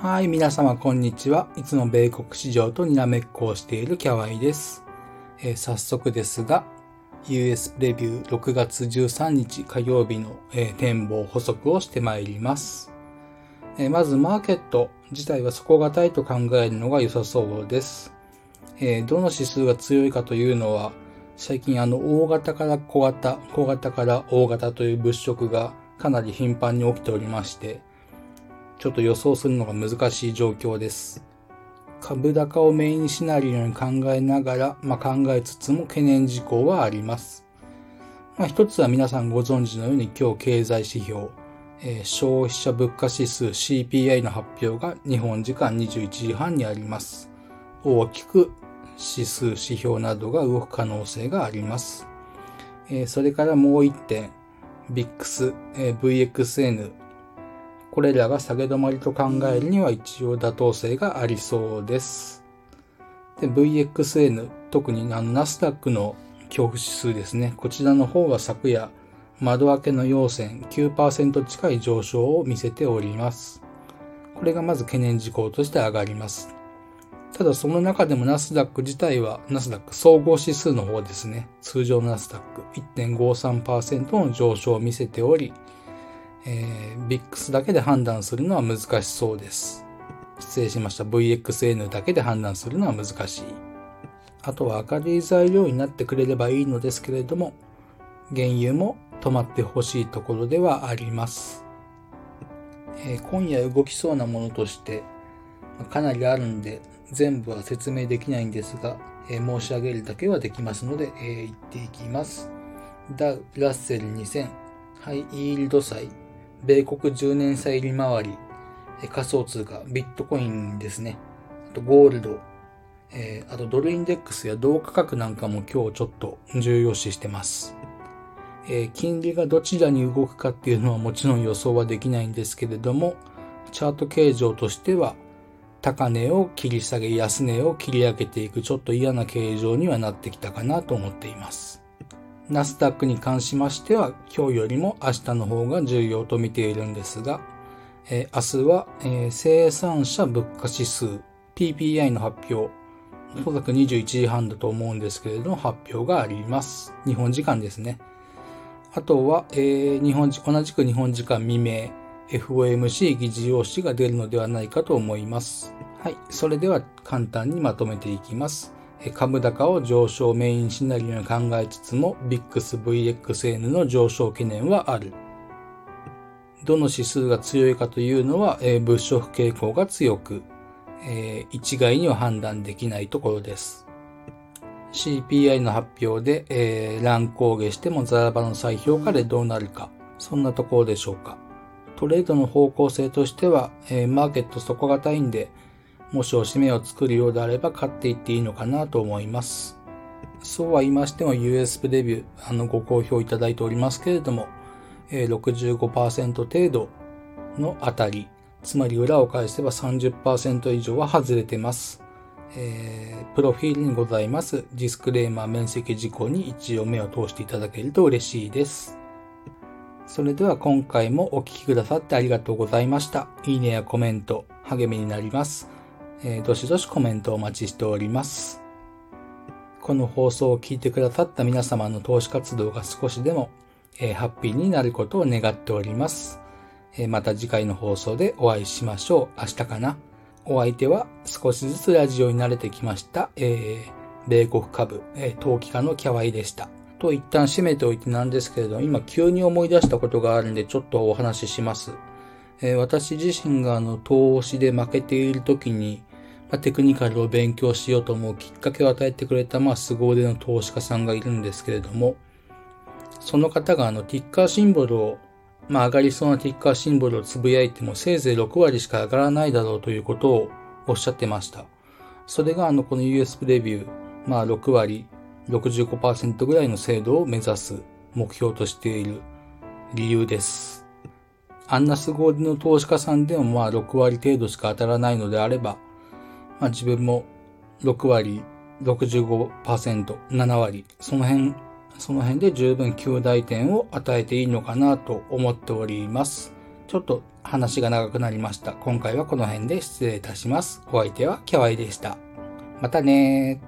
はい、皆様こんにちは。いつも米国市場とにらめっこをしているキャワイです。えー、早速ですが、US プレビュー6月13日火曜日の、えー、展望補足をしてまいります。えー、まずマーケット自体は底堅いと考えるのが良さそうです。えどの指数が強いかというのは、最近あの大型から小型、小型から大型という物色がかなり頻繁に起きておりまして、ちょっと予想するのが難しい状況です。株高をメインシナリオに考えながら、まあ、考えつつも懸念事項はあります。まあ、一つは皆さんご存知のように今日経済指標、えー、消費者物価指数 CPI の発表が日本時間21時半にあります。大きく指数指標などが動く可能性があります。えー、それからもう一点、VIX、えー、VXN、これらが下げ止まりと考えるには一応妥当性がありそうです。で、VXN、特にあのナスダックの恐怖指数ですね。こちらの方は昨夜、窓開けの陽線9%近い上昇を見せております。これがまず懸念事項として上がります。ただその中でもナスダック自体は、ナスダック総合指数の方ですね。通常ナスダック1.53%の上昇を見せており、えー、VIX だけで判断するのは難しそうです。失礼しました。VXN だけで判断するのは難しい。あとは明るい材料になってくれればいいのですけれども、原油も止まってほしいところではあります。えー、今夜動きそうなものとして、かなりあるんで、全部は説明できないんですが、えー、申し上げるだけはできますので、えー、言っていきます。ダウ、ラッセル2000、ハイイールド債、米国10年債利回り、仮想通貨、ビットコインですね。あとゴールド、えー、あとドルインデックスや同価格なんかも今日ちょっと重要視してます。えー、金利がどちらに動くかっていうのはもちろん予想はできないんですけれども、チャート形状としては、高値を切り下げ、安値を切り上げていくちょっと嫌な形状にはなってきたかなと思っています。ナスダックに関しましては今日よりも明日の方が重要と見ているんですが、えー、明日は、えー、生産者物価指数 PPI の発表、おそらく21時半だと思うんですけれども発表があります。日本時間ですね。あとは、えー、日本同じく日本時間未明、FOMC 議事要旨が出るのではないかと思います。はい。それでは簡単にまとめていきます。株高を上昇メインシナリオに考えつつも VIXVXN の上昇懸念はある。どの指数が強いかというのは、え、物色傾向が強く、えー、一概には判断できないところです。CPI の発表で、えー、乱高下してもザラバの再評価でどうなるか、そんなところでしょうか。トレードの方向性としては、えー、マーケット底堅いんで、もし押し目を作るようであれば買っていっていいのかなと思います。そうは言いましても US プレビュー、あの、ご好評いただいておりますけれども、え、65%程度のあたり、つまり裏を返せば30%以上は外れてます。えー、プロフィールにございますディスクレーマー面積事項に一応目を通していただけると嬉しいです。それでは今回もお聴きくださってありがとうございました。いいねやコメント、励みになります。えー、どしどしコメントをお待ちしております。この放送を聞いてくださった皆様の投資活動が少しでも、えー、ハッピーになることを願っております。えー、また次回の放送でお会いしましょう。明日かな。お相手は少しずつラジオに慣れてきました、えー、米国株、えー、投機家のキャワイでした。と一旦締めておいてなんですけれど、今急に思い出したことがあるんでちょっとお話しします。えー、私自身があの投資で負けている時に、まあ、テクニカルを勉強しようと思うきっかけを与えてくれた、まあ、凄腕の投資家さんがいるんですけれども、その方があの、ティッカーシンボルを、まあ、上がりそうなティッカーシンボルをつぶやいても、せいぜい6割しか上がらないだろうということをおっしゃってました。それがあの、この US プレビュー、まあ、6割、65%ぐらいの精度を目指す目標としている理由です。あんな凄腕の投資家さんでもまあ6割程度しか当たらないのであれば、まあ、自分も6割、65%、7割、その辺、その辺で十分9大点を与えていいのかなと思っております。ちょっと話が長くなりました。今回はこの辺で失礼いたします。お相手はキャワイでした。またねー。